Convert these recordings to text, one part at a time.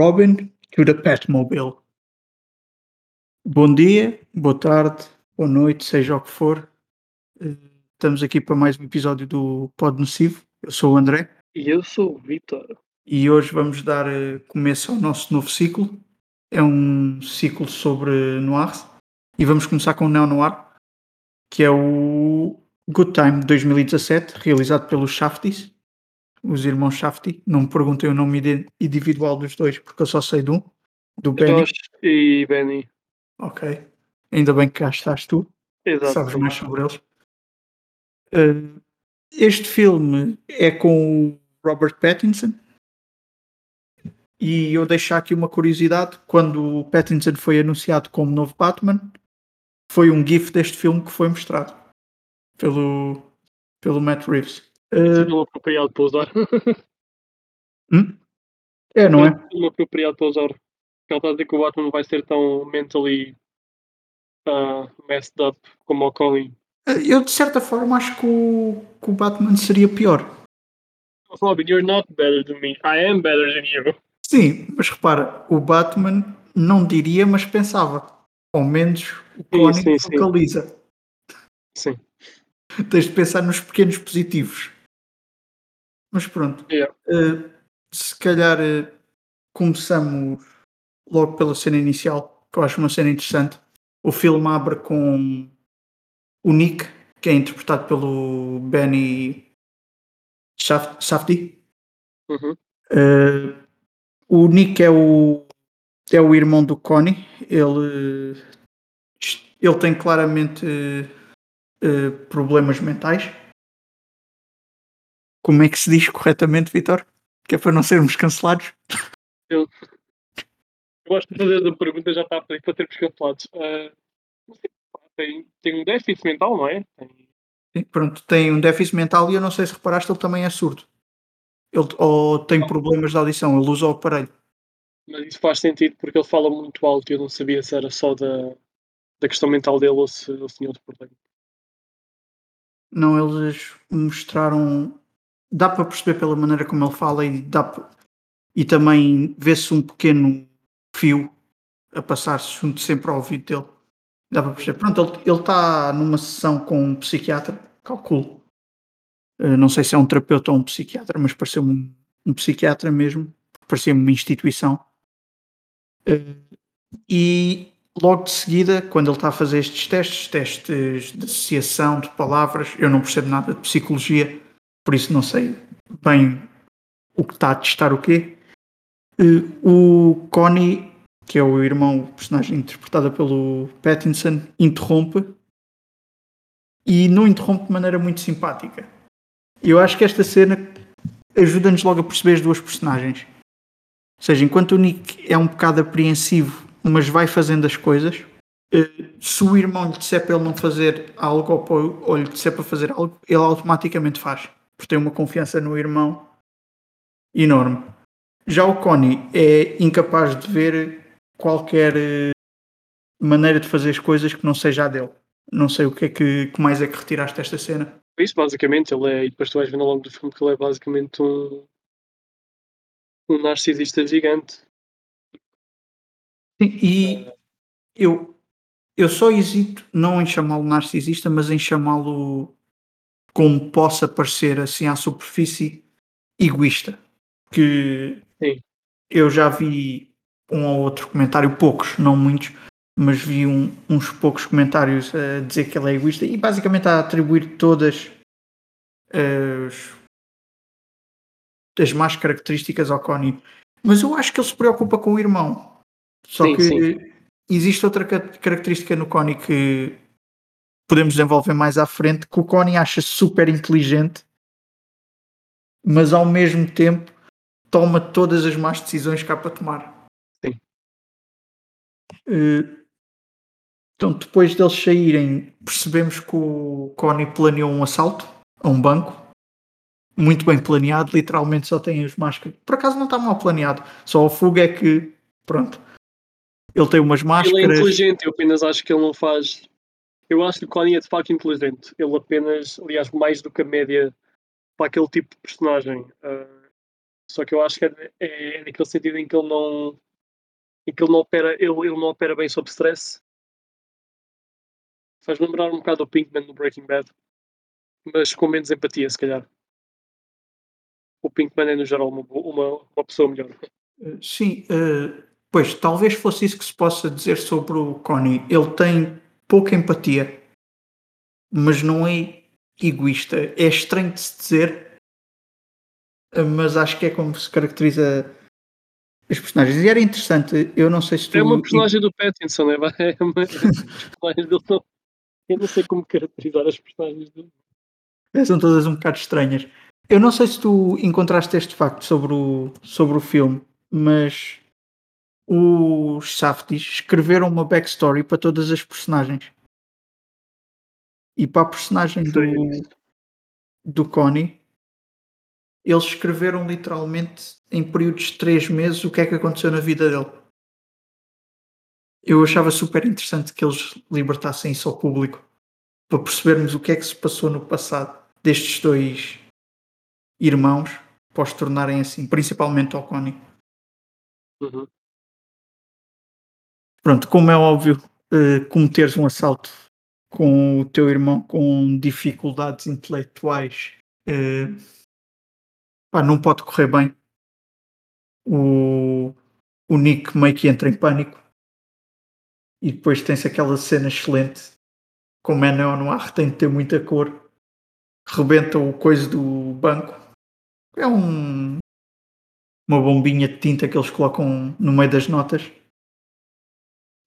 Robin to the Batmobile. Bom dia, boa tarde, boa noite, seja o que for. Eh, Estamos aqui para mais um episódio do Pod Nocivo. Eu sou o André E eu sou o Vitor. e hoje vamos dar eh, começo ao nosso novo ciclo. É um ciclo sobre noirs e vamos começar com o Neo Noir, que é o Good Time de 2017, realizado pelos Shafties, os irmãos Shafty. Não me perguntem o nome individual dos dois, porque eu só sei de um, do Benny. Josh e Benny. Ok. Ainda bem que cá estás tu, Exato. sabes mais sobre eles. Eh, este filme é com o Robert Pattinson. E eu deixo aqui uma curiosidade: quando o Pattinson foi anunciado como novo Batman, foi um GIF deste filme que foi mostrado pelo, pelo Matt Reeves. Eh, Filme apropriado para usar. hum? É, não é? Filme apropriado para usar. Ele está a dizer que o Batman vai ser tão mentally ah, messed up como o Colin. Eh, Eu, de certa forma, acho que o, que o Batman seria pior. Robin, you're not better than me. I am better than you. Sim, mas repara, o Batman não diria, mas pensava. Ao menos o Connie sim, sim. focaliza. Sim. Tens de pensar nos pequenos positivos. Mas pronto. Yeah. Eh, se calhar eh, começamos logo pela cena inicial, que eu acho uma cena interessante. O filme abre com o Nick, que é interpretado pelo Benny Safdie. Uhum. Eh, o Nick é o, é o irmão do Connie. Ele, ele tem claramente eh, problemas mentais. Como é que se diz corretamente, Vitor? Que é para não sermos cancelados. Eu gosto de fazer a pergunta, já está para termos cancelados. Pá, tem, tem um déficit mental, não é? Tem- Pronto, tem um déficit mental e eu não sei se reparaste, ele também é surdo. Ele, ou tem problemas de audição, ele usa o aparelho. Mas isso faz sentido porque ele fala muito alto e eu não sabia se era só da, da questão mental dele ou se ele tinha outro problema. Não, eles mostraram. Dá para perceber pela maneira como ele fala e dá pa- e também vê-se um pequeno fio a passar-se junto sempre ao ouvido dele. Dá para perceber. Pronto, ele- ele está numa sessão com um psiquiatra, calculo. Eh, Não sei se é um terapeuta ou um psiquiatra, mas pareceu-me um, um psiquiatra mesmo. Parecia-me uma instituição. Eh, E logo de seguida, quando ele está a fazer estes testes, testes de associação de palavras, eu não percebo nada de psicologia, por isso não sei bem o que está a testar o quê. Eh, O Connie, que é o irmão, o personagem interpretado pelo Pattinson, interrompe e não interrompe de maneira muito simpática. Eu acho que esta cena ajuda-nos logo a perceber as duas personagens. Ou seja, enquanto o Nick é um bocado apreensivo, mas vai fazendo as coisas, eh, se o irmão lhe disser para ele não fazer algo ou, lhe disser para fazer algo, ele automaticamente faz. Porque tem uma confiança no irmão enorme. Já o Connie é incapaz de ver qualquer eh, maneira de fazer as coisas que não seja a dele. Não sei o que é que, que mais é que retiraste desta cena. Isso, basicamente, ele é, e depois tu vais vendo ao longo do filme que ele é basicamente um, um narcisista gigante. Sim, e eu, eu só hesito não em chamá-lo narcisista, mas em chamá-lo como possa parecer assim à superfície egoísta. Que Sim. eu já vi um ou outro comentário, poucos, não muitos, mas vi um- uns poucos comentários a dizer que ele é egoísta e basicamente a atribuir todas as, as más características ao Connie. Mas eu acho que ele se preocupa com o irmão. Só Sim, que sim. existe outra ca- característica no Connie que podemos desenvolver mais à frente, que o Connie acha super inteligente, mas ao mesmo tempo toma todas as más decisões que há para tomar. Sim. Eh, Então, depois deles saírem, percebemos que o Connie planeou um assalto a um banco. Muito bem planeado, literalmente só tem as máscaras. Por acaso não está mal planeado, só o Fuga é que, pronto, ele tem umas Ele é máscaras. inteligente, eu apenas acho que ele não faz. Eu acho que o Connie é de facto inteligente. Ele apenas, aliás, mais do que a média para aquele tipo de personagem. Ah, Só que eu acho que é, é, é naquele sentido em que ele não. em que ele não opera, ele, ele não opera bem sob stress. Faz lembrar um bocado o Pinkman no Breaking Bad. Mas com menos empatia, se calhar. O Pinkman é, no geral, uma, uma, uma pessoa melhor. Eh, sim, uh, pois talvez fosse isso que se possa dizer sobre o Connie. Ele tem pouca empatia, mas não é egoísta. É estranho de se dizer, mas acho que é como se caracteriza os personagens. E era interessante, eu não sei se tu. É uma personagem do Pattinson, é, é uma. Não... Eu não sei como caracterizar as personagens dele. É, são todas um bocado estranhas. Eu não sei se tu encontraste este facto sobre o, sobre o filme, mas os Safdies escreveram uma backstory para todas as personagens. E para a personagem do, do Connie, eles escreveram literalmente em períodos de três meses o que é que aconteceu na vida dele. Eu achava super interessante que eles libertassem isso ao público para percebermos o que é que se passou no passado destes dois irmãos para os tornarem assim, principalmente ao Connie. Uhum. Pronto, como é óbvio, uh, cometeres um assalto com o teu irmão com dificuldades intelectuais uh, pá, não pode correr bem. O, o Nick meio que entra em pânico. E depois tem-se aquela cena excelente como é neo-noir, tem de ter muita cor rebenta o coisa do banco. É um uma bombinha de tinta que eles colocam no meio das notas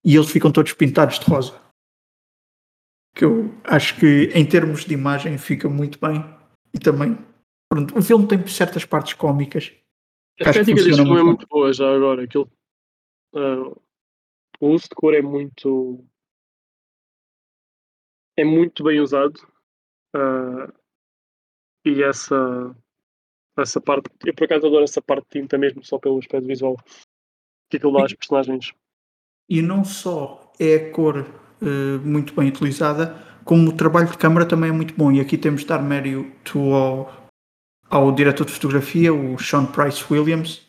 e eles ficam todos pintados de rosa. Que eu acho que em termos de imagem fica muito bem e também pronto, o filme tem certas partes cómicas. A estética deste filme é muito boa já agora. Aquilo, uh, o uso de cor é muito é muito bem usado uh, e essa essa parte, eu por acaso adoro essa parte de tinta mesmo, só pelo aspecto visual que aquilo dá às personagens. E não só é a cor uh, muito bem utilizada, como o trabalho de câmara também é muito bom. E aqui temos de dar mérito ao, ao diretor de fotografia, o Sean Price Williams,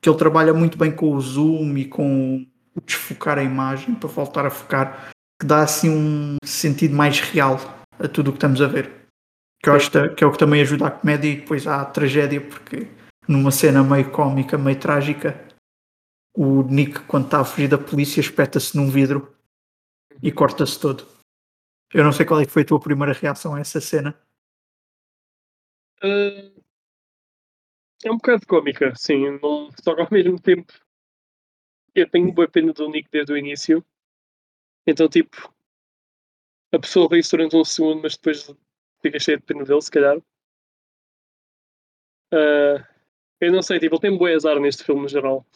que ele trabalha muito bem com o zoom e com o desfocar a imagem para voltar a focar, que dá assim um sentido mais real a tudo o que estamos a ver. Que eu acho que é o que também ajuda a comédia e depois a tragédia, porque numa cena meio cómica, meio trágica, o Nick, quando está a fugir da polícia, espeta-se num vidro e corta-se todo. Eu não sei qual é foi a tua primeira reação a essa cena. É um bocado cómica, sim. Não, só que ao mesmo tempo eu tenho boa pena do Nick desde o início. Então, tipo, a pessoa ri durante um segundo, mas depois fica cheio de pena dele, se calhar. Uh, eu não sei, tipo, ele tem bom azar neste filme no geral.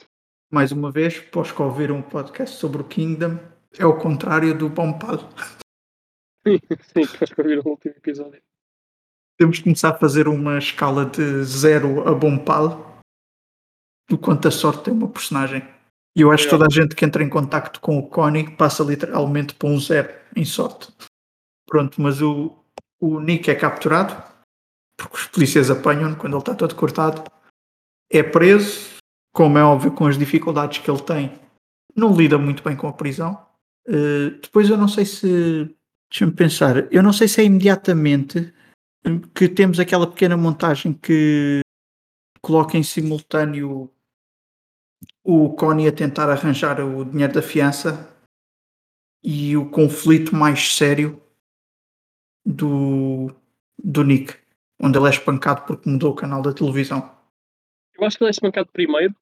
Mais uma vez, que ouvir um podcast sobre o Kingdom, é o contrário do Bompal. Sim, que ouvir o último episódio. Temos que começar a fazer uma escala de zero a Bompal do quanto a sorte tem uma personagem. E eu acho que toda a gente que entra em contacto com o Connie passa literalmente para um zero em sorte. Pronto, mas o, o Nick é capturado, porque os polícias apanham-no quando ele está todo cortado. É preso, como é óbvio, com as dificuldades que ele tem, não lida muito bem com a prisão. Uh, depois eu não sei se. Deixa-me pensar. Eu não sei se é imediatamente que temos aquela pequena montagem que coloca em simultâneo o Connie a tentar arranjar o dinheiro da fiança e o conflito mais sério do, do Nick, onde ele é espancado porque mudou o canal da televisão. Eu acho que ele é espancado primeiro,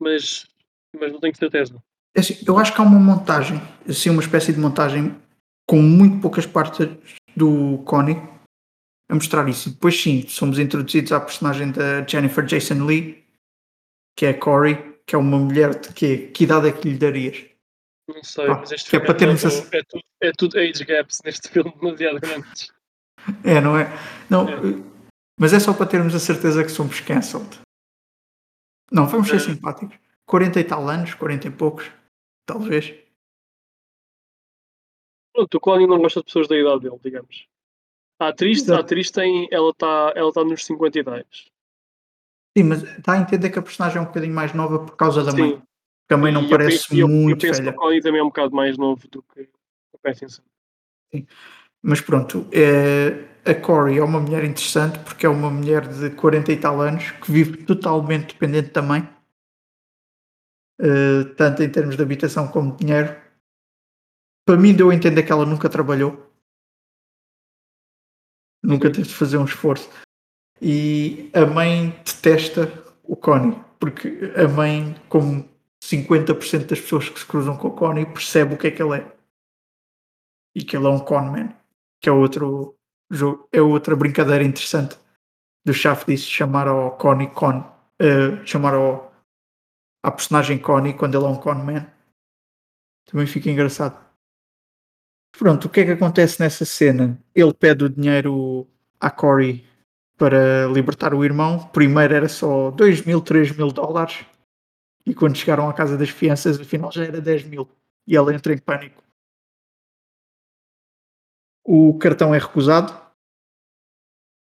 mas, mas não tenho certeza. É assim, eu acho que há uma montagem, assim, uma espécie de montagem com muito poucas partes do Connie a mostrar isso. E depois sim, somos introduzidos à personagem da Jennifer Jason Lee, que é a Corey, que é uma mulher de quê? Que idade é que lhe darias? Não sei, ah, mas este filme é, para termos é, é, tudo, é tudo age gaps neste filme demasiado grandes. É, não é? Não, é. Mas é só para termos a certeza que somos cancelled. Não, vamos ser é. simpáticos. 40 e tal anos, 40 e poucos, talvez. Pronto, o Colin não gosta de pessoas da idade dele, digamos. A atriz, a atriz tem, ela está ela tá nos 50 e 10. Sim, mas está a entender que a personagem é um bocadinho mais nova por causa da mãe. Sim. Que a mãe não E eu parece penso, eu, eu muito penso que velha. o Connie também é um bocado mais novo do que o Pattinson. Mas pronto, é, a Corey é uma mulher interessante porque é uma mulher de 40 e tal anos que vive totalmente dependente da mãe, eh, tanto em termos de habitação como de dinheiro. Para mim, deu a entender que ela nunca trabalhou, nunca teve de fazer um esforço. E a mãe detesta o Connie, porque a mãe, como 50% das pessoas que se cruzam com o Connie, percebe o que é que ele é. E que ele é um conman, que é outro jogo, é outra brincadeira interessante do Shaft disso, chamar ao Connie Con, eh, chamar ao, à personagem Connie quando ele é um conman. Também fica engraçado. Pronto, o que é que acontece nessa cena? Ele pede o dinheiro à Corey para libertar o irmão. Primeiro era só 2 mil, 3 mil dólares. E quando chegaram à casa das fianças, afinal já era 10 mil. E ela entra em pânico. O cartão é recusado.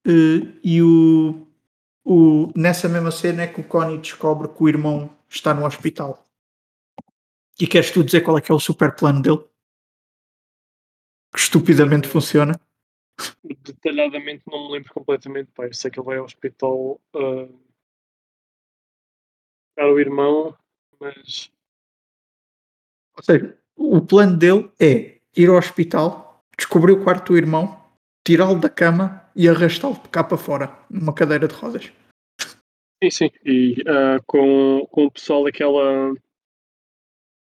eh, E o, o, nessa mesma cena é que o Connie descobre que o irmão está no hospital. E queres tu dizer qual é que é o super plano dele? Que estupidamente funciona. Detalhadamente não me lembro completamente. Eu sei que ele vai ao hospital uh, buscar o irmão, mas Ou seja, o plano dele é ir ao hospital, descobrir o quarto do irmão, tirá-lo da cama e arrastá-lo cá para fora, numa cadeira de rodas. sim, sim. E uh, com, com o pessoal daquela.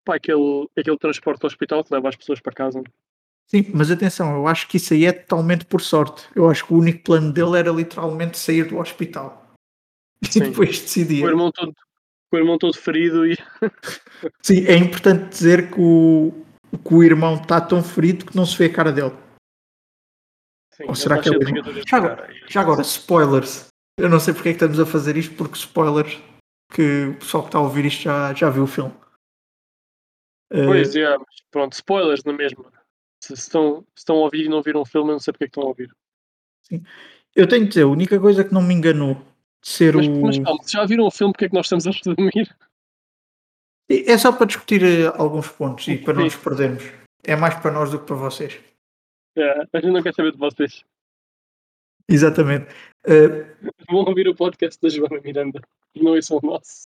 Pá, aquele, aquele transporte ao hospital que leva as pessoas para casa. Sim, mas atenção, eu acho que isso aí é totalmente por sorte. Eu acho que o único plano dele era literalmente sair do hospital. E Sim. depois decidir. O irmão todo, o irmão todo ferido e. Sim, é importante dizer que o, que o irmão está tão ferido que não se vê a cara dele. Sim, Ou será está que é o irmão? Já agora, já agora, spoilers. Eu não sei porque é que estamos a fazer isto, porque spoilers, que o pessoal que está a ouvir isto já, já viu o filme. Eh, Pois é, mas pronto, spoilers na mesma. Se estão, se estão a ouvir e não viram o filme, eu não sei porque é que estão a ouvir. eu tenho de dizer, a única coisa que não me enganou de ser Mas, o. mas calma, se já viram o filme, porque é que nós estamos a resumir? É só para discutir eh, alguns pontos e para não nos perdermos. É mais para nós do que para vocês. É, a gente não quer saber de vocês. Exatamente. Eh, Vão ouvir o podcast da Joana Miranda. Não é o nosso.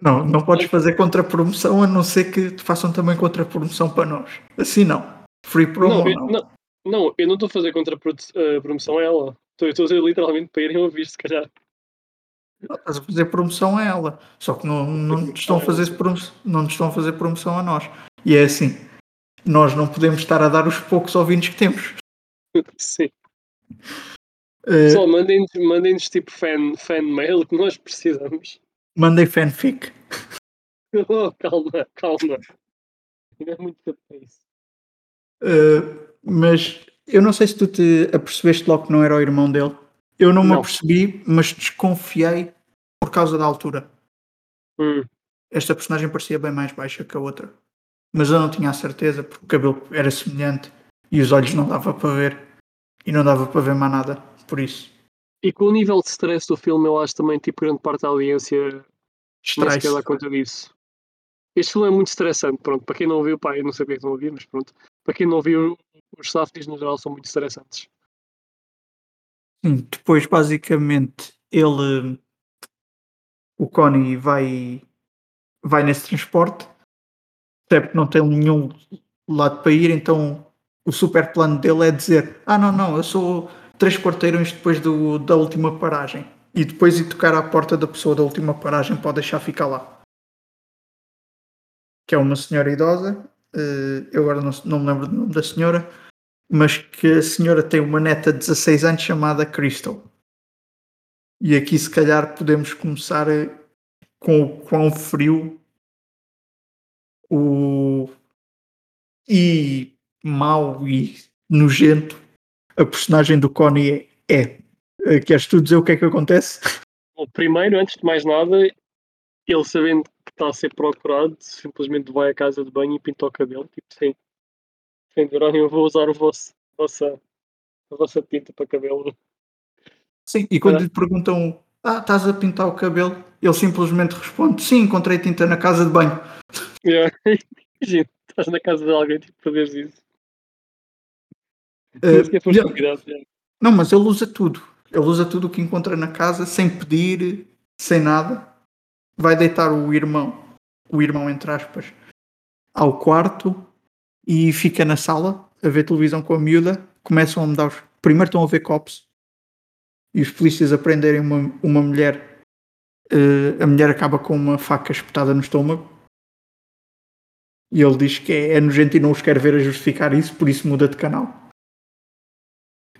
não, não podes fazer contra-promoção a não ser que te façam também contra-promoção para nós. Assim não. Free promo Não, não. eu, não, não, eu não estou a fazer contra a promoção a ela. Estou a dizer literalmente para irem ouvir, se calhar. Não, Estás a fazer promoção a ela. Só que não, não, nos estão a fazer promoção, não estão a fazer promoção a nós. E é assim. Nós não podemos estar a dar os poucos ouvintes que temos. Sim. Eh, Só mandem-nos mandem tipo fan, fan mail que nós precisamos. mandei fanfic. Oh, calma, calma. É muito para isso. Uh, mas eu não sei se tu te apercebeste logo que não era o irmão dele. Eu não me Não. apercebi, mas desconfiei por causa da altura. Hum, Esta personagem parecia bem mais baixa que a outra. Mas eu não tinha a certeza porque o cabelo era semelhante e os olhos não dava para ver. E não dava para ver mais nada. Por isso, E com o nível de stress do filme, eu acho também, tipo, grande parte da audiência distrai-se. sequer dá conta disso. Este filme é muito estressante, pronto. Para quem não viu, pá, eu não sei porque é que não ouvi, mas pronto. Para quem não viu, os Safdies no geral são muito estressantes. Sim, depois, basicamente, ele. O Connie vai, vai nesse transporte, percebe que não tem nenhum lado para ir, então o super plano dele é dizer: Ah, não, não, eu sou três quarteirões depois do, da última paragem. E depois ir tocar à porta da pessoa da última paragem pode deixar ficar lá. Que é uma senhora idosa, eh, eu agora não, não me lembro do nome da senhora, mas que a senhora tem uma neta de 16 anos chamada Crystal. E aqui se calhar podemos começar com o quão frio o e mau e nojento a personagem do Connie é. é. Eh, Queres tu dizer o que é que acontece? Bom, primeiro, antes de mais nada, ele sabendo que está a ser procurado, simplesmente vai à casa de banho e pinta o cabelo, tipo, sem, sem dizer, "Olhem, eu vou usar o vosso, a, vossa, a vossa tinta para cabelo. Sim, e quando lhe perguntam: "Ah, estás a pintar o cabelo?", ele simplesmente responde: "Sim, encontrei tinta na casa de banho". Yeah. Imagina, estás na casa de alguém, tipo, fazeres isso. Yeah. Não, mas ele usa tudo. Ele usa tudo o que encontra na casa, sem pedir, sem nada. Vai deitar o irmão, o irmão entre aspas, ao quarto e fica na sala a ver televisão com a miúda. Começam a mudar os. Primeiro estão a ver cops e os polícias a prenderem uma, uma mulher. eh, a mulher acaba com uma faca espetada no estômago. E ele diz que é, é nojento e não os quer ver a justificar isso, por isso muda de canal.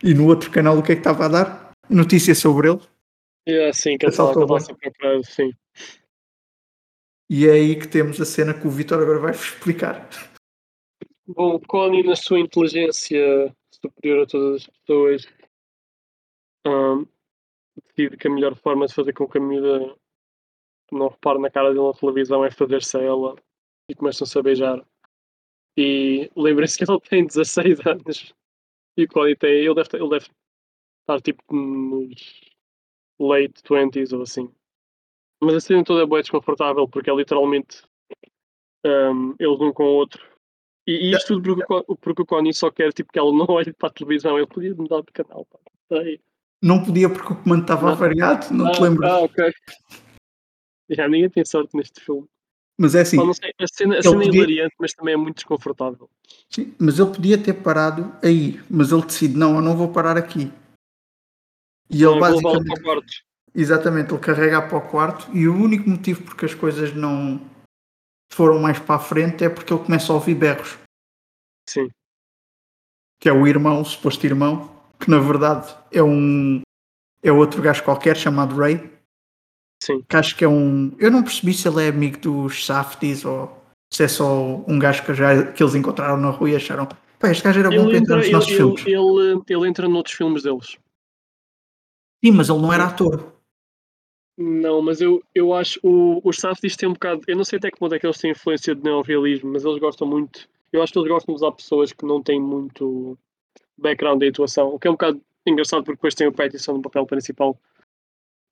E no outro canal o que é que estava a dar? Notícia sobre ele. Yeah, sim, que ele o a procurar, sim. E é aí que temos a cena que o Vitor agora vai explicar. Bom, Connie, na sua inteligência superior a todas as pessoas, decide que a melhor forma de fazer com que a miúda não repare na cara dele na televisão é fazer-se a ela e começam-se a beijar. E lembrem-se que ele tem 16 anos e o Connie tem. Ele deve, ele deve estar tipo nos late 20s ou assim. Mas a cena toda é boa desconfortável porque é literalmente hum, eles um com o outro. E, e isto tudo porque, porque o Connie só quer tipo, que ela não olhe para a televisão. Ele podia mudar de canal. Pá. Sei. Não podia porque o comando estava Não. variado, não te Ah, lembro. Ah, ok. Já, ninguém tem sorte neste filme. Mas é assim, não sei, a cena, a cena é podia- hilariante, mas também é muito desconfortável. sim, mas ele podia ter parado aí, mas ele decide, não, eu não vou parar aqui. E ele levá-la basicamente, para o quarto. exatamente, ele carrega para o quarto e o único motivo porque as coisas não foram mais para a frente é porque ele começa a ouvir berros, Sim. que é o irmão, o suposto irmão, que na verdade é um é outro gajo qualquer chamado Ray, Sim. que acho que é um. Eu não percebi se ele é amigo dos Safdies ou se é só um gajo que, já, que eles encontraram na rua e acharam. Pá, este gajo era bom Ele para entrar entra, nos ele, nossos filmes. ele, ele, ele entra noutros filmes deles. Sim, mas ele não era ator. Não, mas eu, eu acho o, os Safdies têm um bocado. Eu não sei até que ponto é que eles têm influência de neorrealismo, mas eles gostam muito. Eu acho que eles gostam de usar pessoas que não têm muito background em atuação, o que é um bocado engraçado porque depois tem o Pattinson no papel principal.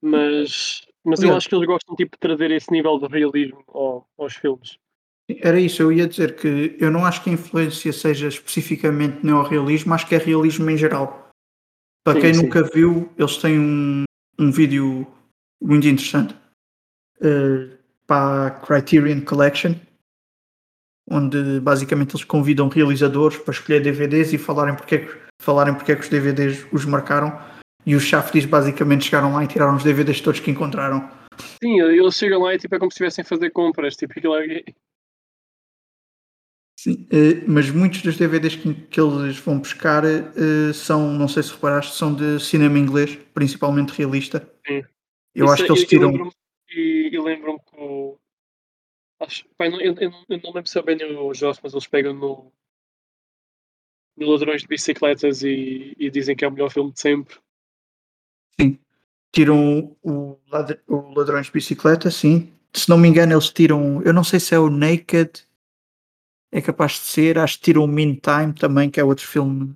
Mas, mas eu acho que eles gostam tipo, de trazer esse nível de realismo ao- aos filmes. Era isso, eu ia dizer que eu não acho que a influência seja especificamente neorrealismo, acho que é realismo em geral. Para Sim, quem sim. nunca viu, eles têm um, um vídeo muito interessante eh, para a Criterion Collection, onde basicamente eles convidam realizadores para escolher DVDs e falarem porque, é que- falarem porque é que os DVDs os marcaram. E os Shafties basicamente chegaram lá e tiraram os DVDs todos que encontraram. Sim, eles chegam lá e tipo, é como se estivessem a fazer compras. Tipo, aquilo é... Sim, eh, mas muitos dos DVDs que, que eles vão buscar eh, são, não sei se reparaste, são de cinema inglês, principalmente realista. Sim. Eu Isso acho é- que eles eu- tiram. E, lembro. Acho, eu, não- eu, eu eu não lembro se é bem o Joss, mas eles pegam no. no Ladrões de Bicicletas e, e dizem que é o melhor filme de sempre. Sim. Tiram o, ladr- o Ladrões de Bicicleta, sim. Se não me engano, eles tiram. Eu não sei se é o Naked. É capaz de ser. Acho que tiram o Mean Time também, que é outro filme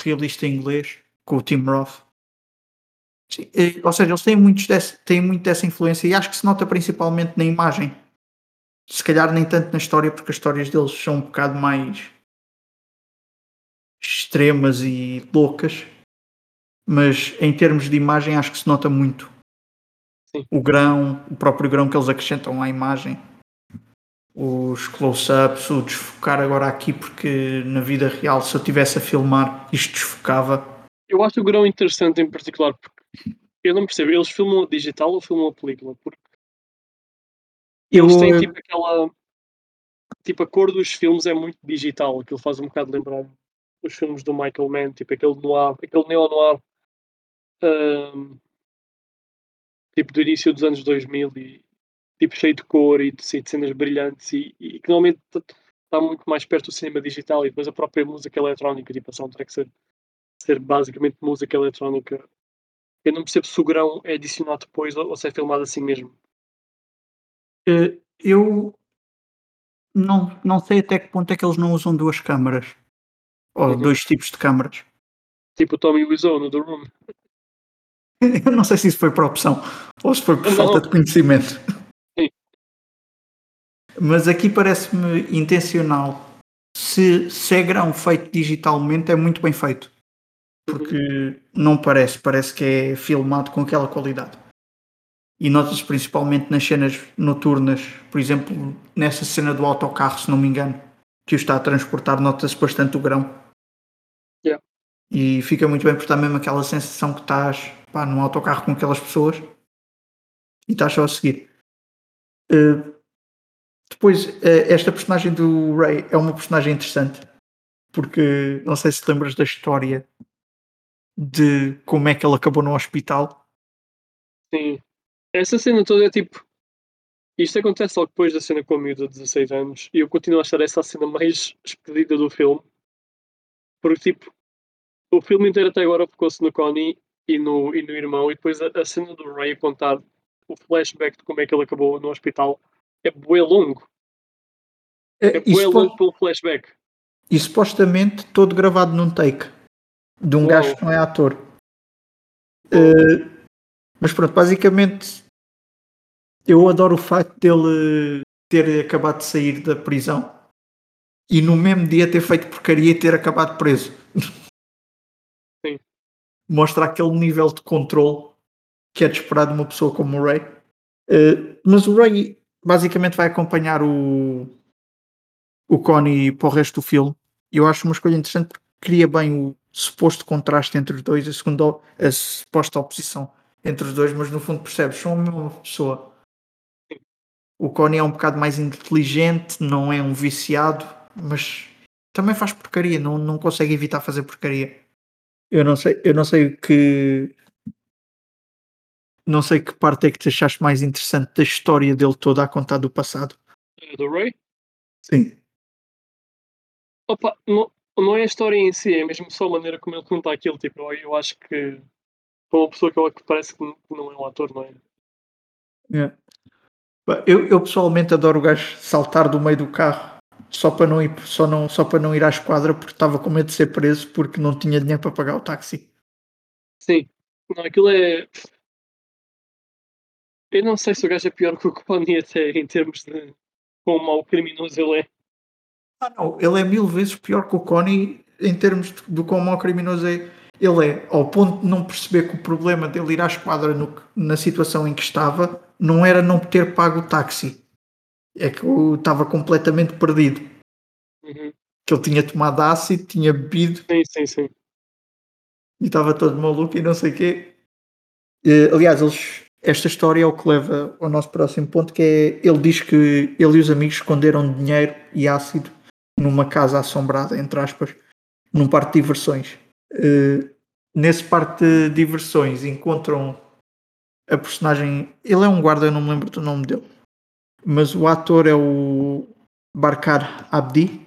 realista em inglês, com o Tim Roth. Sim, eh, ou seja, eles têm, muitos desse- têm muito dessa influência e acho que se nota principalmente na imagem. Se calhar nem tanto na história, porque as histórias deles são um bocado mais extremas e loucas. Mas em termos de imagem acho que se nota muito. Sim. O grão, o próprio grão que eles acrescentam à imagem. Os close-ups, o desfocar agora aqui, porque na vida real, se eu estivesse a filmar, isto desfocava. Eu acho o grão interessante em particular porque eu não percebo, eles filmam digital ou filmam a película? Porque Eu, eles têm eh, tipo aquela. Tipo, a cor dos filmes é muito digital, aquilo faz um bocado lembrar os filmes do Michael Mann, tipo aquele noir, aquele neo-noir, ahm, tipo do início dos anos 2000 e tipo cheio de cor e de, de cenas brilhantes e, e que normalmente está muito mais perto do cinema digital e depois a própria música eletrónica, tipo a soundtrack ser, ser basicamente música eletrónica. Eu não percebo se o grão é adicionado depois ou, ou se é filmado assim mesmo. Eh, eu não, não sei até que ponto é que eles não usam duas câmaras. Ou Uhum. dois tipos de câmaras. Tipo o Tommy Wiseau no The Room. Eu não sei se isso foi por opção ou se foi por Não. falta de conhecimento. Sim. Mas aqui parece-me intencional. Se, se é grão feito digitalmente, é muito bem feito. Porque não parece, parece que é filmado com aquela qualidade. E nota-se principalmente nas cenas noturnas, por exemplo, nessa cena do autocarro, se não me engano, que o está a transportar, nota-se bastante o grão. Yeah. E fica muito bem porque dá mesmo aquela sensação que estás pá, num autocarro com aquelas pessoas e estás só a seguir. Uh, depois, uh, esta personagem do Ray é uma personagem interessante porque não sei se lembras da história de como é que ele acabou no hospital. Sim. Essa cena toda é tipo. Isto acontece logo depois da cena com a miúda de 16 anos e eu continuo a achar essa a cena mais expedida do filme. Porque, tipo, o filme inteiro até agora focou-se no Connie e no, e no irmão, e depois a, a cena do Ray contar o flashback de como é que ele acabou no hospital é bué longo. É e, bué longo pelo flashback. e supostamente todo gravado num take de um Uau. gajo que não é ator. Uh, mas pronto, basicamente eu adoro o facto dele ter acabado de sair da prisão e no mesmo dia ter feito porcaria e ter acabado preso. Sim. Mostra aquele nível de controle que é de esperar de uma pessoa como o Ray. Uh, mas o Ray basicamente vai acompanhar o, o Connie para o resto do filme. E eu acho uma escolha interessante porque cria bem o suposto contraste entre os dois, a segunda a suposta oposição entre os dois, mas no fundo percebes, são a mesma pessoa. O Connie é um bocado mais inteligente, não é um viciado, mas também faz porcaria, não, não consegue evitar fazer porcaria. Eu não sei, eu não sei o que não sei que parte é que te achaste mais interessante da história dele toda a contar do passado. Do Ray? Sim. Opa, não, não é a história em si, é mesmo só a maneira como ele conta aquilo. Tipo, eu acho que para uma pessoa que, parece que não é um ator, não é? É. Pá, Eu, eu pessoalmente adoro o gajo saltar do meio do carro só para não ir, só não, só para não ir à esquadra porque estava com medo de ser preso porque não tinha dinheiro para pagar o táxi. Sim. Não, aquilo é. Eu não sei se o gajo é pior que o Connie até em termos de quão mau criminoso ele é. Ah, não, ele é mil vezes pior que o Connie em termos de- do quão mau criminoso é. Ele é ao ponto de não perceber que o problema dele ir à esquadra no na situação em que estava não era não ter pago o táxi. É que eu estava completamente perdido. Uhum. Que ele tinha tomado ácido, tinha bebido Sim, sim, sim. e estava todo maluco e não sei o quê. Aliás, eles, esta história é o que leva ao nosso próximo ponto, que é ele diz que ele e os amigos esconderam dinheiro e ácido numa casa assombrada, entre aspas, num parque de diversões. Eh, nesse parque de diversões encontram a personagem. Ele é um guarda, eu não me lembro do nome dele, mas o ator é o Barkar Abdi.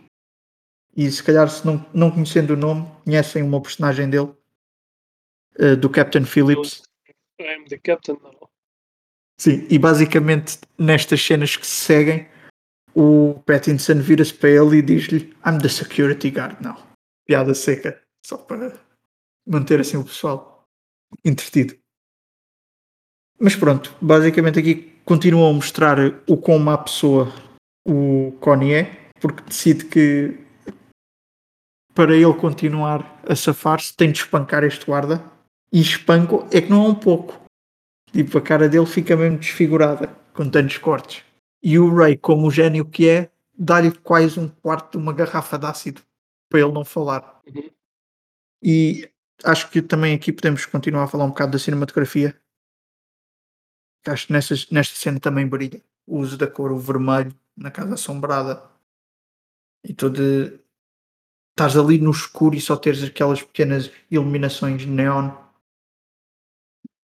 E se calhar, se não, não conhecendo o nome, conhecem uma personagem dele, eh, do Captain Phillips. I'm the captain now. Sim, e basicamente nestas cenas que se seguem, o Pattinson vira-se para ele e diz-lhe: I'm the security guard now. Piada seca, só para manter assim o pessoal entretido. Mas pronto, basicamente aqui continuam a mostrar o quão má pessoa o Connie é, porque decide que para ele continuar a safar-se tem de espancar este guarda. E espanco é que não é um pouco. Tipo, a cara dele fica mesmo desfigurada com tantos cortes. E o Ray, como o gênio que é, dá-lhe quase um quarto de uma garrafa de ácido para ele não falar. Uhum. E acho que também aqui podemos continuar a falar um bocado da cinematografia. Acho que nessas, nesta cena também brilha o uso da cor, o vermelho na casa assombrada e todo. Estás ali no escuro e só teres aquelas pequenas iluminações neon.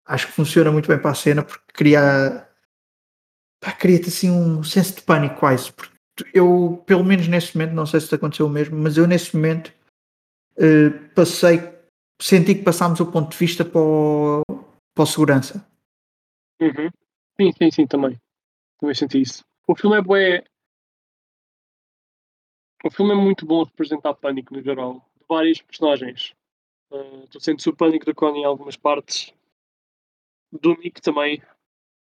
Acho que funciona muito bem para a cena porque cria. Cria-te assim um senso de pânico quase. Porque eu, pelo menos nesse momento, não sei se te aconteceu o mesmo, mas eu nesse momento passei. Senti que passámos o ponto de vista para o, para o segurança. Uhum. Sim, sim, sim, também. Também senti isso. O filme é bué. O filme é muito bom a representar pânico no geral. De vários personagens. Uh, tu sentes o pânico do Connie em algumas partes. do Nick também,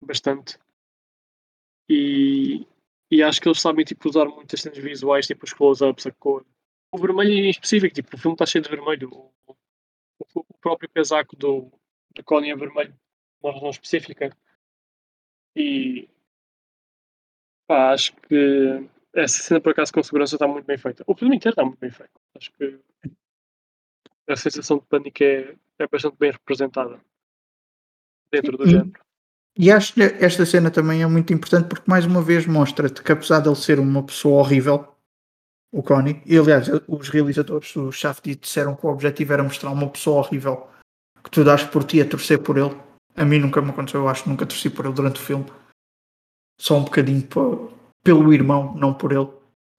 bastante. E, e acho que eles sabem tipo, usar muitas cenas visuais, tipo os close-ups, a cor. O vermelho em específico, tipo, o filme está cheio de vermelho. O, o, o próprio casaco do, Connie é vermelho, uma razão específica. E pá, acho que essa cena por acaso com segurança está muito bem feita. O filme inteiro está muito bem feito. Acho que a sensação de pânico é, é bastante bem representada dentro do E- género. E acho que esta cena também é muito importante porque mais uma vez mostra-te que apesar de ele ser uma pessoa horrível, o Connie, e aliás, os realizadores, os Shaft disseram que o objetivo era mostrar uma pessoa horrível que tu dás por ti a torcer por ele. A mim nunca me aconteceu, eu acho que nunca torci por ele durante o filme. Só um bocadinho pelo irmão, não por ele.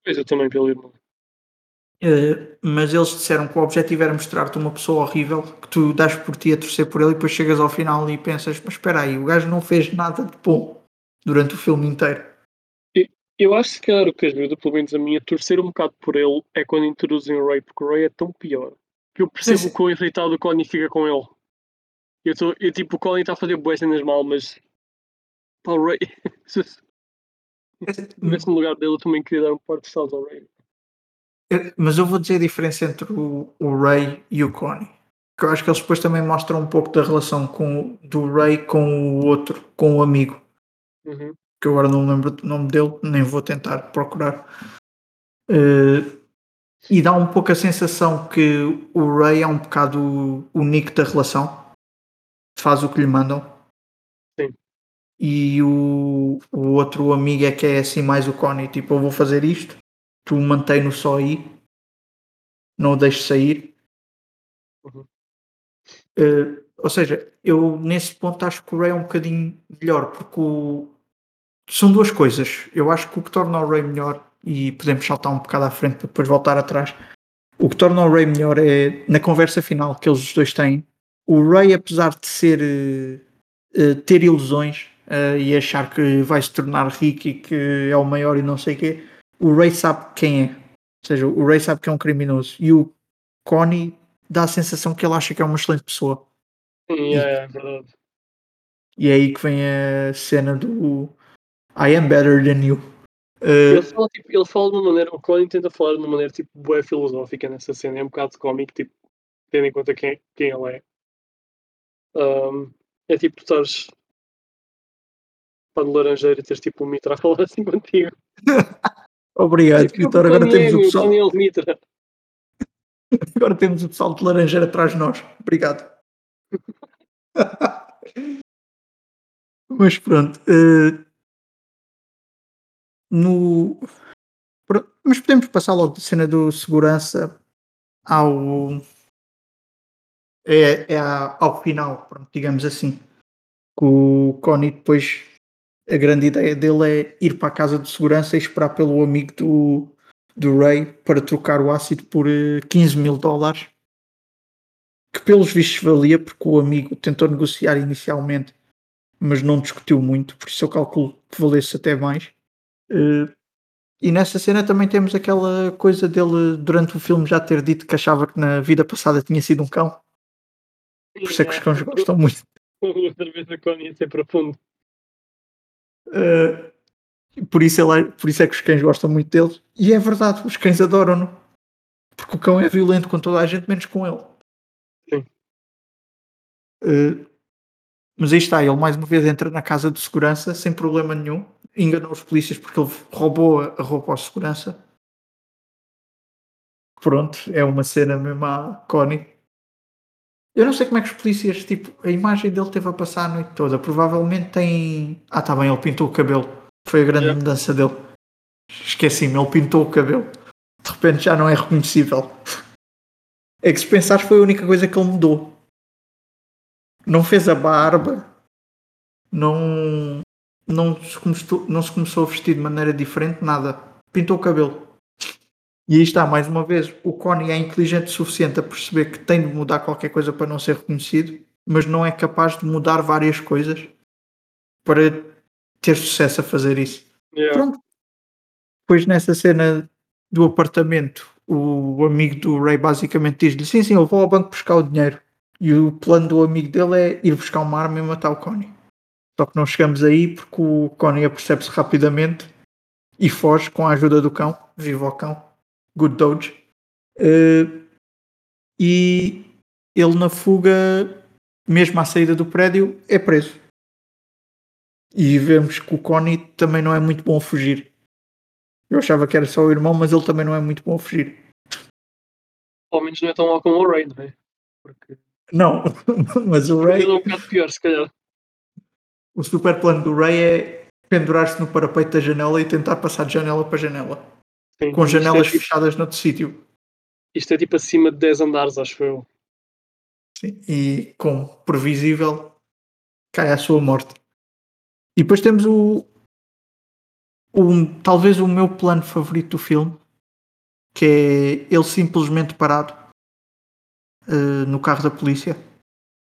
Pois eu também pelo irmão. Eh, mas eles disseram que o objetivo era mostrar-te uma pessoa horrível que tu dás por ti a torcer por ele e depois chegas ao final e pensas, mas espera aí, o gajo não fez nada de bom durante o filme inteiro. Eu acho que se calhar o que ajuda, pelo menos a mim, a torcer um bocado por ele é quando introduzem o Ray, porque o Ray é tão pior que eu percebo Sim, sim. o quão irritado o Connie fica com ele. Eu, tô, eu tipo, o Connie está a fazer boas cenas mal, mas pá, o Ray, estivesse no lugar dele, eu também queria dar um par de saltos ao Ray. Mas eu vou dizer a diferença entre o, o Ray e o Connie. Que eu acho que eles depois também mostram um pouco da relação com, do Ray com o outro, com o amigo. Uhum. Que agora não me lembro do nome dele, nem vou tentar procurar. Eh, e dá um pouco a sensação que o Ray é um bocado o, Nick da relação. Faz o que lhe mandam. Sim. E o, o outro amigo é que é assim mais o Connie. Tipo, eu vou fazer isto, tu mantém-no só aí, não o deixes sair. Uhum. Eh, ou seja, eu nesse ponto acho que o Ray é um bocadinho melhor, porque o- são duas coisas. Eu acho que o que torna o Ray melhor, e podemos saltar um bocado à frente para depois voltar atrás, o que torna o Ray melhor é na conversa final que eles os dois têm. O Ray, apesar de ser eh, ter ilusões eh, e achar que vai se tornar rico e que é o maior e não sei o quê, o Ray sabe quem é. Ou seja, o Ray sabe que é um criminoso. E o Connie dá a sensação que ele acha que é uma excelente pessoa. Sim, é, é verdade. E é aí que vem a cena do I am better than you. Eh, Ele fala, tipo, ele fala de uma maneira, o Colin tenta falar de uma maneira tipo boa filosófica nessa cena, é um bocado cómico, tipo, tendo em conta quem, quem ele é. Ahm, é tipo tu estás para de laranjeira e teres tipo um mitra a falar assim contigo. obrigado, Tipo, Vitor. Agora temos, o pessoal, mitra. agora temos o pessoal de laranjeira atrás de nós. Obrigado. Mas pronto. eh, no, mas podemos passar logo da cena do segurança ao. É, é ao final, pronto, digamos assim. Que o Connie depois. A grande ideia dele é ir para a casa de segurança e esperar pelo amigo do, do Ray para trocar o ácido por eh, 15 mil dólares. Que pelos vistos valia, porque o amigo tentou negociar inicialmente, mas não discutiu muito, por isso eu calculo que valesse até mais. Eh, e nessa cena também temos aquela coisa dele, durante o filme, já ter dito que achava que na vida passada tinha sido um cão. Por isso é que os cães gostam muito. Outra vez o Connie ia ser profundo. Eh, por, isso ele é- por isso é que os cães gostam muito dele. E é verdade, os cães adoram-no. Porque o cão é violento com toda a gente, menos com ele. Sim. Eh, mas aí está, ele mais uma vez entra na casa de segurança sem problema nenhum. Enganou os polícias porque ele roubou a, a roupa ao segurança. Pronto, é uma cena mesmo à Connie. Eu não sei como é que os polícias, tipo, a imagem dele teve a passar a noite toda. Provavelmente tem. Ah, tá bem, ele pintou o cabelo. Foi a grande Yeah. mudança dele. Esqueci-me, ele pintou o cabelo. De repente já não é reconhecível. É que se pensares foi a única coisa que ele mudou. Não fez a barba. Não. Não se começou, não se começou a vestir de maneira diferente, nada. Pintou o cabelo. E aí está, mais uma vez, o Connie é inteligente o suficiente a perceber que tem de mudar qualquer coisa para não ser reconhecido, mas não é capaz de mudar várias coisas para ter sucesso a fazer isso. Yeah. Pronto. Depois nessa cena do apartamento, o amigo do Ray basicamente diz-lhe: Sim, sim, eu vou ao banco buscar o dinheiro. E o plano do amigo dele é ir buscar uma arma e matar o Connie. Só que não chegamos aí porque o Connie apercebe-se rapidamente e foge com a ajuda do cão. Viva o cão. Good Doge. Uh, e ele na fuga, mesmo à saída do prédio, é preso. E vemos que o Connie também não é muito bom a fugir. Eu achava que era só o irmão, mas ele também não é muito bom a fugir. Ao menos não é tão mal como o Ray, não é? Porque... Não, mas o Ray. É um bocado pior, se calhar. O super plano do Ray é pendurar-se no parapeito da janela e tentar passar de janela para janela. Sim, com janelas é tipo... fechadas noutro sítio. Isto é tipo acima de 10 andares, acho eu. Sim, e como previsível, cai à sua morte. E depois temos o, o talvez o meu plano favorito do filme, que é ele simplesmente parado uh, no carro da polícia,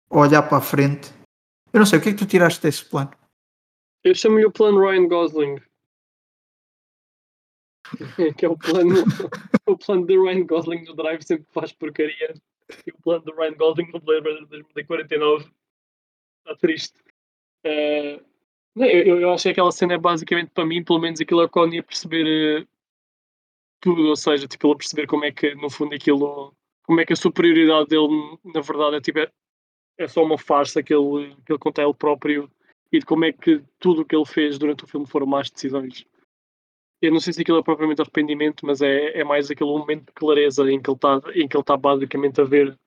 a olhar para a frente. Eu não sei, o que é que tu tiraste desse plano? Eu chamo-lhe o plano Ryan Gosling. que é o plano, o plano de Ryan Gosling no Drive sempre faz porcaria. E o plano de Ryan Gosling no Blade Runner 2049 está triste. Uh, eu, eu acho que aquela cena é basicamente para mim, pelo menos aquilo é o Connie a perceber uh, tudo, ou seja, tipo, ele a perceber como é que no fundo aquilo, como é que a superioridade dele na verdade é tipo, é, é só uma farsa que ele, que ele conta a ele próprio e de como é que tudo o que ele fez durante o filme foram más decisões. Eu não sei se aquilo é propriamente arrependimento, mas é, é mais aquele momento de clareza em que ele está está basicamente a ver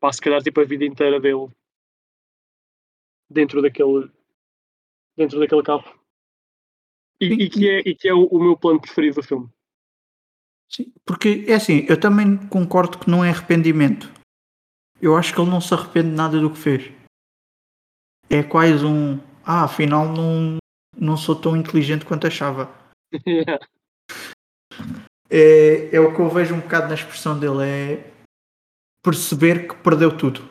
pá, se calhar tipo a vida inteira dele dentro daquele dentro daquele carro. E, e que é, e que é o, o, meu plano preferido do filme. Sim, porque é assim, eu também concordo que não é arrependimento eu acho que ele não se arrepende de nada do que fez é quase um ah, afinal não, não sou tão inteligente quanto achava é, é o que eu vejo um bocado na expressão dele, é perceber que perdeu tudo.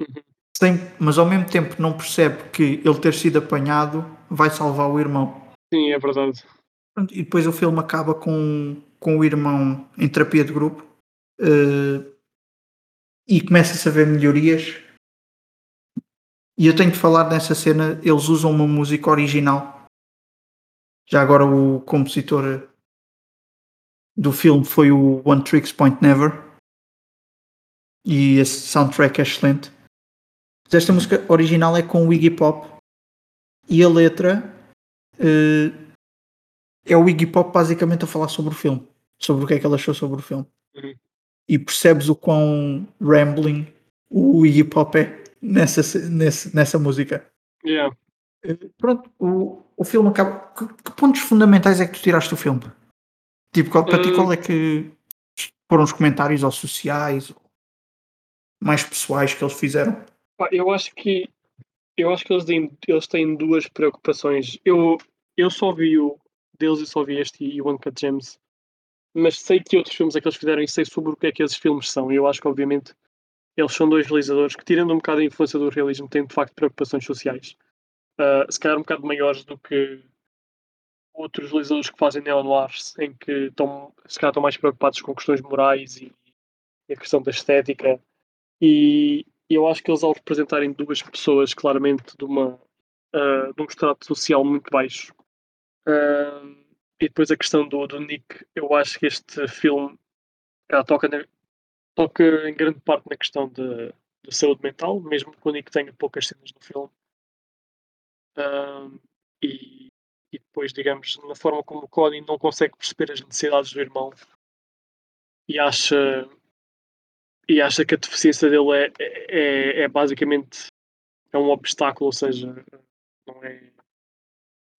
Uhum. Sem, mas ao mesmo tempo não percebe que ele ter sido apanhado vai salvar o irmão. Sim, é verdade. E depois o filme acaba com, com o irmão em terapia de grupo uh, e começa-se a ver melhorias. E eu tenho de falar nessa cena, eles usam uma música original já agora o compositor do filme foi o One Tricks Point Never e esse soundtrack é excelente. Esta música original é com o Iggy Pop e a letra uh, é o Iggy Pop basicamente a falar sobre o filme, sobre o que é que ele achou sobre o filme. E percebes o quão rambling o Iggy Pop é nessa, nessa, nessa música. Yeah. Uh, pronto, o, o filme acaba. Que, que, pontos fundamentais é que tu tiraste do filme? Tipo, qual, para uh, ti, qual é que foram os comentários ou sociais mais pessoais que eles fizeram? Eu acho que eu acho que eles têm, eles têm duas preocupações. Eu, eu só vi o deles e só vi este e o Uncut Gems, mas sei que outros filmes é que eles fizeram e sei sobre o que é que esses filmes são. E eu acho que, obviamente, eles são dois realizadores que, tirando um bocado a influência do realismo, têm de facto preocupações sociais uh, se calhar um bocado maiores do que outros realizadores que fazem neo-noirs, em que estão, se calhar estão mais preocupados com questões morais e, e a questão da estética. E, e, eu acho que eles, ao representarem duas pessoas claramente de, uma, uh, de um estrato social muito baixo, uh, e depois a questão do, do Nick, eu acho que este filme toca, na, toca em grande parte na questão de, de saúde mental, mesmo que o Nick tenha poucas cenas no filme Uh, e, e, depois, digamos, na forma como o Cody não consegue perceber as necessidades do irmão e acha, e acha que a deficiência dele é, é, é basicamente é um obstáculo, ou seja, não é.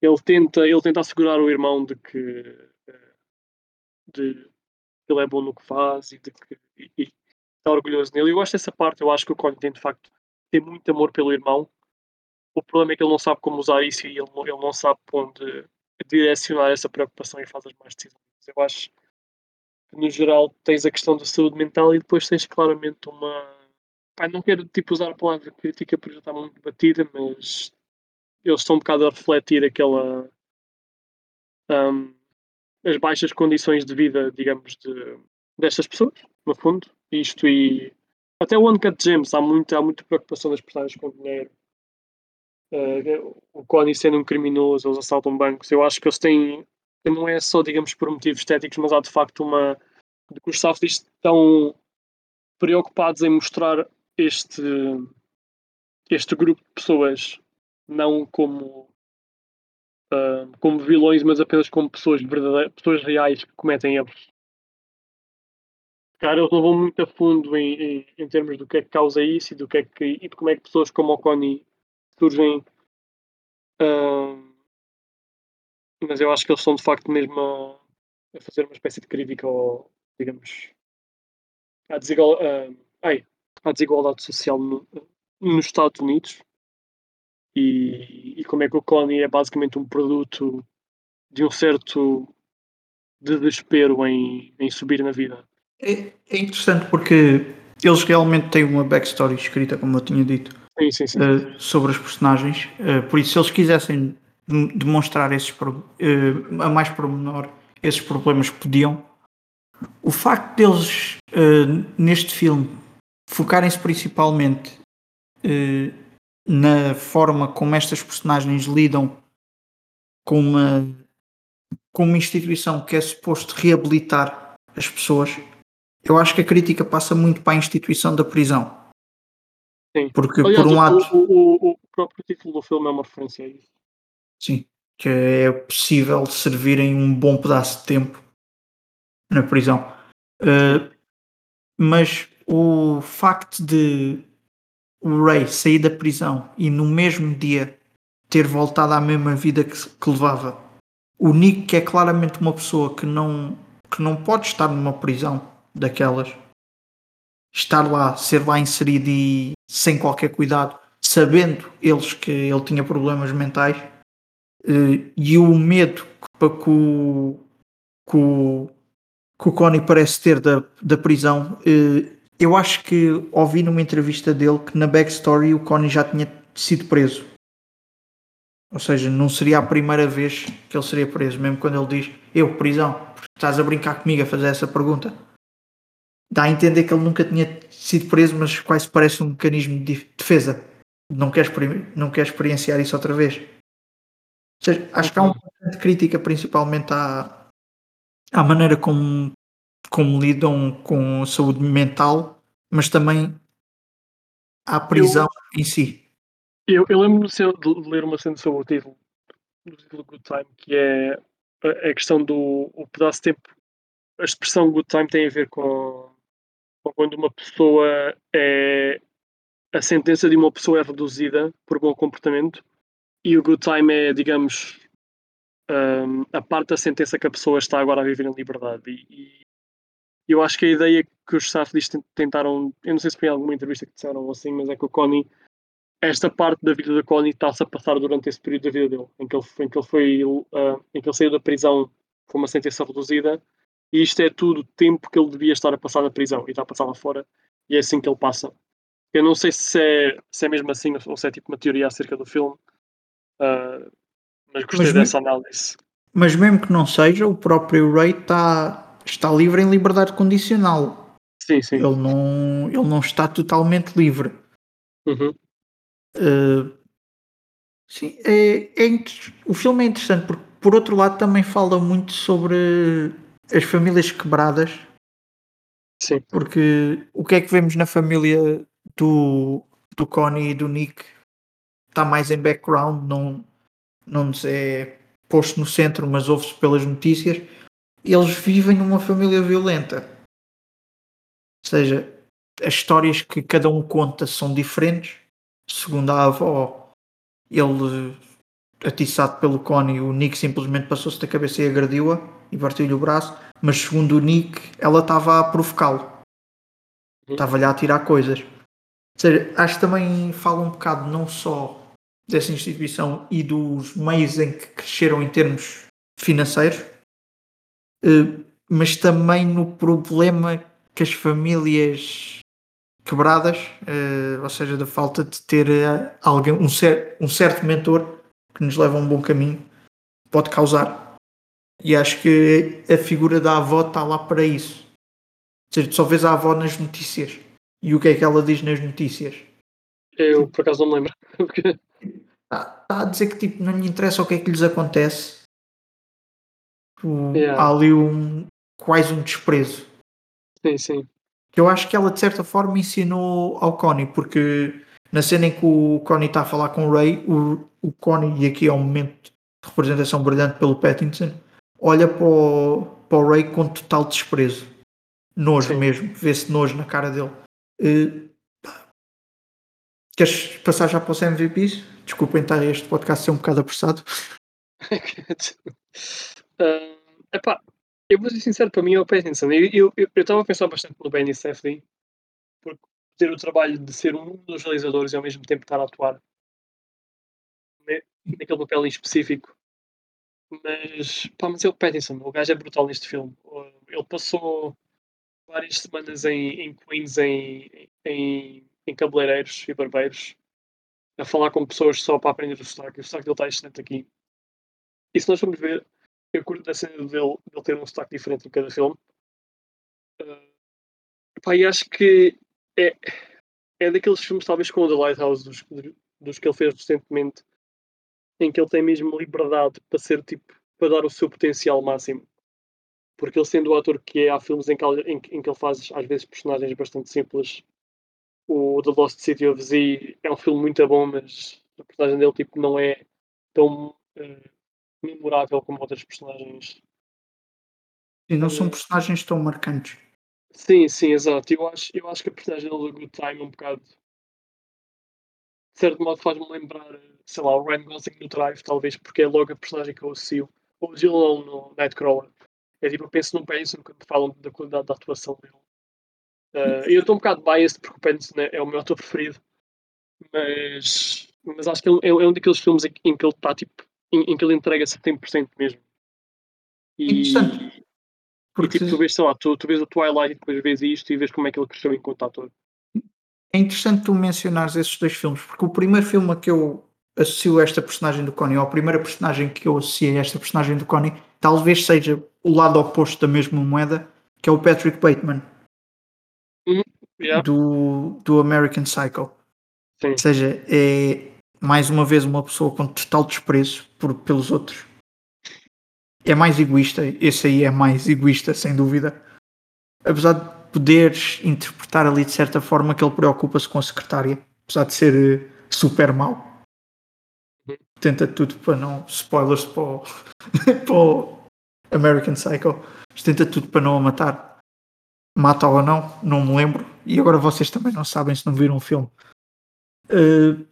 Ele tenta, ele tenta assegurar o irmão de que, de, que ele é bom no que faz e de que e, e está orgulhoso nele. Eu gosto dessa parte, eu acho que o Cody tem de facto tem muito amor pelo irmão o problema é que ele não sabe como usar isso e ele, ele não sabe onde direcionar essa preocupação e faz as mais decisões. Eu acho que, no geral, tens a questão da saúde mental e depois tens claramente uma. Pai, não quero tipo, usar a palavra crítica porque já está muito batida, mas eles estão um bocado a refletir aquela. Um, as baixas condições de vida, digamos, de, destas pessoas, no fundo. Isto e até o Uncut Gems há muita, há muita preocupação das personagens com dinheiro. Uh, o Connie sendo um criminoso, eles assaltam bancos. Eu acho que eles têm, não é só, digamos, por motivos estéticos, mas há de facto uma. de que os Safdies estão preocupados em mostrar este, este grupo de pessoas não como, uh, como vilões, mas apenas como pessoas verdadeiras, pessoas reais que cometem erros. Cara, eles não vão muito a fundo em, em, em, termos do que é que causa isso e do que é que e de como é que pessoas como o Connie surgem. Uh, mas eu acho que eles estão de facto mesmo a, a fazer uma espécie de crítica ao, digamos, à, desigual, uh, ai, à desigualdade social no, nos Estados Unidos e, e, como é que o Connie é basicamente um produto de um certo desespero em, em subir na vida. É, é interessante porque eles realmente têm uma backstory escrita, como eu tinha dito, sim, sim, sim. Uh, sobre os personagens. Uh, por isso, se eles quisessem demonstrar esses, uh, a mais pormenor esses problemas, podiam. O facto deles, neste filme, focarem-se principalmente na forma como estas personagens lidam com uma, com uma instituição que é suposto reabilitar as pessoas eu acho que a crítica passa muito para a instituição da prisão. Sim. Porque, Aliás, por um lado. O, o, o, próprio título do filme é uma referência a isso. Sim. Que é possível servirem um bom pedaço de tempo na prisão. Uh, mas o facto de o Ray sair da prisão e no mesmo dia ter voltado à mesma vida que, que levava, o Nick, que é claramente uma pessoa que não, que não pode estar numa prisão daquelas, estar lá, ser lá inserido e sem qualquer cuidado, sabendo eles que ele tinha problemas mentais eh, e o medo que, que, o, que, o, que o Connie parece ter da, da prisão. Eu acho que ouvi numa entrevista dele que na backstory o Connie já tinha sido preso. Ou seja, não seria a primeira vez que ele seria preso, mesmo quando ele diz eu, prisão, estás a brincar comigo a fazer essa pergunta dá a entender que ele nunca tinha sido preso, mas quase parece um mecanismo de defesa. Não quer, não quer experienciar isso outra vez. Ou seja, acho que há uma grande crítica principalmente à, à maneira como, como lidam com a saúde mental, mas também à prisão eu, em si. Eu, eu lembro-me de ler uma cena sobre o título, do título Good Time, que é a, questão do o pedaço de tempo. A expressão Good Time tem a ver com ou quando uma pessoa é. a sentença de uma pessoa é reduzida por bom comportamento e o good time é, digamos, um, a parte da sentença que a pessoa está agora a viver em liberdade. E eu acho que a ideia que os Safdis tentaram, eu não sei se foi em alguma entrevista que disseram assim, mas é que o Connie, esta parte da vida do Connie está-se a passar durante esse período da vida dele, em que ele, em que ele foi, uh, em que ele saiu da prisão com uma sentença reduzida e isto é tudo tempo que ele devia estar a passar na prisão e está a passar lá fora e é assim que ele passa. Eu não sei se é, se é mesmo assim ou se é tipo uma teoria acerca do filme, uh, mas gostei mas dessa análise. Mas mesmo que não seja, o próprio Ray está, está livre em liberdade condicional. Sim, sim. Ele não, ele não está totalmente livre. Uhum. Uh, sim, é, é, o filme é interessante porque, por outro lado, também fala muito sobre as famílias quebradas. Sim. Porque o que é que vemos na família do, do Connie e do Nick está mais em background, não, não nos é posto no centro, mas ouve-se pelas notícias. Eles vivem numa família violenta. Ou seja, as histórias que cada um conta são diferentes. Segundo a avó, ele atiçado pelo Connie, o Nick simplesmente passou-se da cabeça e agrediu-a e partiu-lhe o braço, mas segundo o Nick, ela estava a provocá-lo. Uhum. Estava-lhe a tirar coisas. Ou seja, acho que também fala um bocado não só dessa instituição e dos meios em que cresceram em termos financeiros, mas também no problema que as famílias quebradas, eh, ou seja, da falta de ter eh, alguém, um, cer um certo mentor que nos leva a um bom caminho, pode causar. E acho que a figura da avó está lá para isso. Ou seja, tu só vês a avó nas notícias. E o que é que ela diz nas notícias? Eu por acaso não me lembro. Está tá a dizer que tipo, não lhe interessa o que é que lhes acontece. O, Yeah. Há ali um quase um desprezo. sim, sim. Que eu acho que ela de certa forma ensinou ao Connie, porque na cena em que o Connie está a falar com o Ray, o, o Connie, e aqui é um momento de representação brilhante pelo Pattinson, olha para o, para o Ray com total desprezo. Nojo Sim. mesmo, vê-se nojo na cara dele. Pá. queres passar já para os MVPs? Desculpem estar este podcast ser um bocado apressado. Ah, epá, eu vou ser sincero, para mim é o Pattinson. Eu estava a pensar bastante no Benny Safdie, porque ter o trabalho de ser um dos realizadores e ao mesmo tempo estar a atuar naquele papel em específico. Mas, pá, mas é o Pattinson, o gajo é brutal neste filme. Uh, Ele passou várias semanas em, em Queens, em, em, em cabeleireiros e barbeiros, a falar com pessoas só para aprender o sotaque. O sotaque dele está excelente aqui. E se nós formos ver, eu curto da cena dele, dele ter um sotaque diferente em cada filme. Uh, pá, e acho que é, é daqueles filmes, talvez com o The Lighthouse, dos, dos que ele fez recentemente, em que ele tem mesmo liberdade para ser tipo, para dar o seu potencial máximo. Porque ele sendo o ator que é, há filmes em que, em, em que ele faz às vezes personagens bastante simples. O The Lost City of Z é um filme muito bom, mas a personagem dele tipo, não é tão eh, memorável como outras personagens. E não são Eh, personagens tão marcantes. Sim, sim, exato. Eu acho, eu acho que a personagem dele do Good Time é um bocado. De certo modo faz-me lembrar, sei lá, o Ryan Gosling no Drive, talvez, porque é logo a personagem que eu associo. Ou o Jill no Nightcrawler. É tipo, eu penso no Pattinson quando falam da qualidade da atuação dele. Eh, eu estou um bocado biased porque o Pattinson é, é o meu ator preferido. Mas, mas acho que é, um- é um daqueles filmes em que ele está tipo. Em, em que ele entrega 100% mesmo. E, Interessante. e Porque tipo, tu vês, sei lá, tu, tu vês o Twilight e depois vês isto e vês como é que ele cresceu enquanto ator. é interessante tu mencionares esses dois filmes, porque o primeiro filme a que eu associo a esta personagem do Connie, ou a primeira personagem que eu associei a esta personagem do Connie, talvez seja o lado oposto da mesma moeda, que é o Patrick Bateman, Yeah. do, do American Psycho. Sim. Ou seja, é mais uma vez uma pessoa com total desprezo por, pelos outros. É mais egoísta, esse aí é mais egoísta, sem dúvida. Apesar de poderes interpretar ali de certa forma que ele preocupa-se com a secretária, apesar de ser eh, super mau. Tenta tudo para não. Spoilers para o, para o American Psycho. Tenta tudo para não a matar. Mata ou não, não me lembro. E agora vocês também não sabem se não viram o filme. Uh,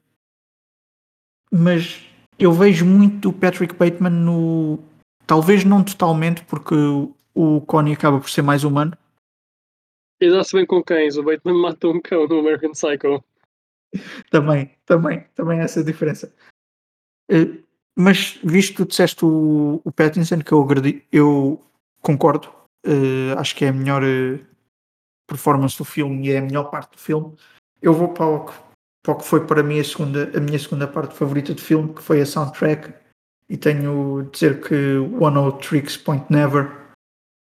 mas eu vejo muito o Patrick Bateman no. Talvez não totalmente, porque o Connie acaba por ser mais humano. E dá-se bem com cães. O Bateman mata um cão no American Psycho. Também, também, também há essa diferença. Uh, mas visto que tu disseste o, o Pattinson, que eu, agredi, eu concordo, uh, acho que é a melhor uh, performance do filme e é a melhor parte do filme. Eu vou para o, que- para o que foi para mim a, segunda, a minha segunda parte favorita do filme, que foi a soundtrack. E tenho de dizer que One O Tricks Point Never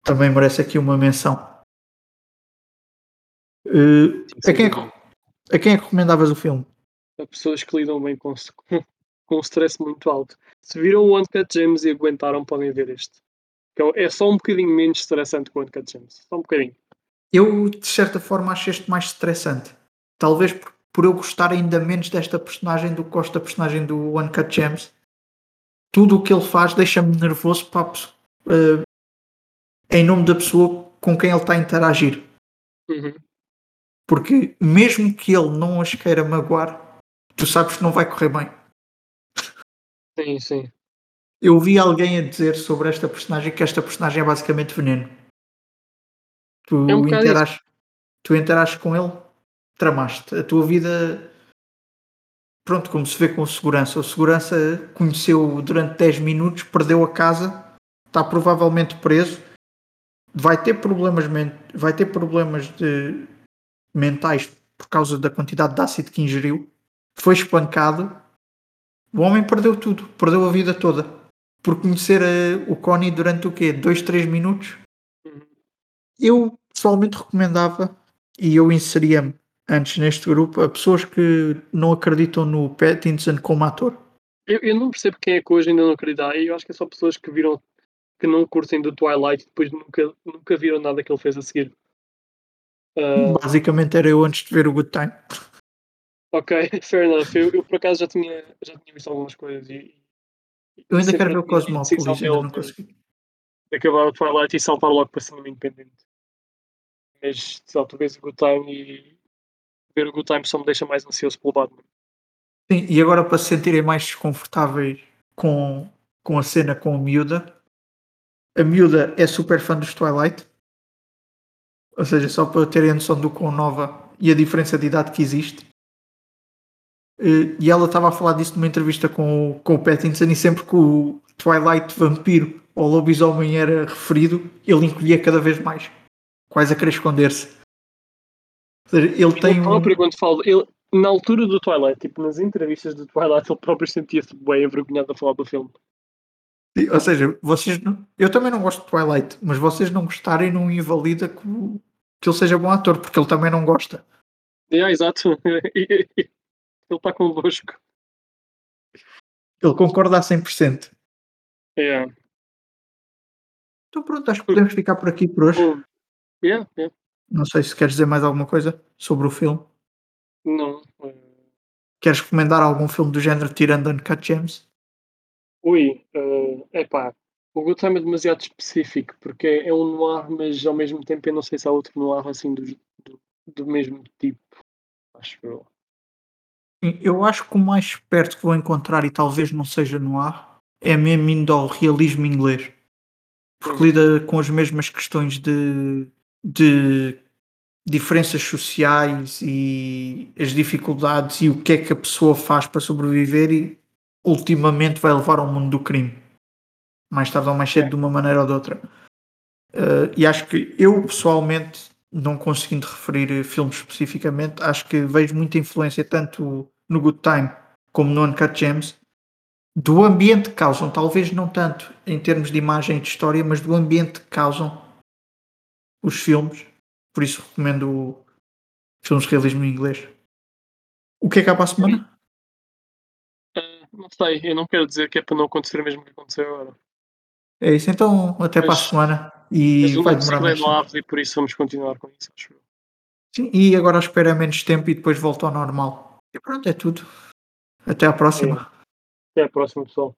também merece aqui uma menção. Uh, a, quem é que, a quem é que recomendavas o filme? Há pessoas que lidam bem com, com, um stress muito alto. Se viram o Uncut Gems e aguentaram, podem ver este. Que é- É só um bocadinho menos estressante que o Uncut Gems. Só um bocadinho. Eu, de certa forma, acho este mais estressante. Talvez por, por eu gostar ainda menos desta personagem do que gosto da personagem do Uncut Gems. Tudo o que ele faz deixa-me nervoso para, pesso- eh, em nome da pessoa com quem ele está a interagir. Uhum. Porque mesmo que ele não as queira magoar, tu sabes que não vai correr bem. Sim, sim. Eu vi alguém a dizer sobre esta personagem que esta personagem é basicamente veneno. Tu, É um interages, tu interages com ele, tramaste. A tua vida, pronto, como se vê com o segurança. O segurança conheceu durante 10 minutos, perdeu a casa, está provavelmente preso, vai ter problemas, vai ter problemas de, mentais por causa da quantidade de ácido que ingeriu, foi espancado. O homem perdeu tudo, perdeu a vida toda por conhecer eh, o Connie durante o quê? 2, 3 minutos? Uhum. Eu pessoalmente recomendava e eu inseria-me antes neste grupo a pessoas que não acreditam no Pattinson como ator. Eu, eu não percebo quem é que hoje ainda não acredita. Eu acho que é só pessoas que viram que não curtem do Twilight e depois nunca, nunca viram nada que ele fez a seguir. Uh, Basicamente era eu antes de ver o Good Time. ok, fair enough. Eu, eu por acaso já tinha, já tinha visto algumas coisas e. Eu ainda quero ver o decisão ainda não consegui. acabar o Twilight e saltar logo para cinema independente. Mas só vês o Good Time e ver o Good Time só me deixa mais ansioso pelo Batman. Sim, e agora para se sentirem mais desconfortáveis com, com a cena com a miúda, a miúda é super fã dos Twilight. Ou seja, só para terem a noção do quão nova e a diferença de idade que existe. Eh, E ela estava a falar disso numa entrevista com, o- com o Pattinson e sempre que o Twilight vampiro ou lobisomem era referido, ele encolhia cada vez mais. Quase a querer esconder-se. Ele tem Ele um... próprio, quando fala, ele, na altura do Twilight, tipo nas entrevistas do Twilight, ele próprio sentia-se bem envergonhado a falar do filme. Ou seja, vocês não... eu também não gosto de Twilight, mas vocês não gostarem não invalida que, que ele seja bom ator, porque ele também não gosta. É, exato. ele está convosco. Ele concorda a 100%. É. Então pronto, acho que podemos ficar por aqui por hoje. Yeah, yeah. Não sei se queres dizer mais alguma coisa sobre o filme. Não. eh, Queres recomendar algum filme do género tirando Uncut Gems? Ui, é epá, o Good Time é demasiado específico, porque é, é um noir, mas ao mesmo tempo eu não sei se há outro noir assim do, do, do mesmo tipo. Acho eu. Eu acho que o mais perto que vou encontrar, e talvez não seja no ar, é mesmo indo ao realismo inglês. Porque Hum. lida com as mesmas questões de, de diferenças sociais e as dificuldades e o que é que a pessoa faz para sobreviver e ultimamente vai levar ao mundo do crime. Mais tarde ou mais cedo, É. de uma maneira ou de outra. Uh, e acho que eu pessoalmente, não conseguindo referir eh, filmes especificamente, acho que vejo muita influência tanto no Good Time como no Uncut Gems do ambiente que causam, talvez não tanto em termos de imagem e de história, mas do ambiente que causam os filmes. Por isso recomendo filmes de realismo em inglês. O que é que há para a semana? Não sei, eu não quero dizer que é para não acontecer o mesmo que aconteceu agora. É isso, então até para a Mas- semana. E Mas vai demorar é mais e por isso vamos continuar com isso, acho eu. Sim, e agora espera menos tempo e depois volta ao normal. E pronto, é tudo. Até à próxima. Até a próxima, pessoal.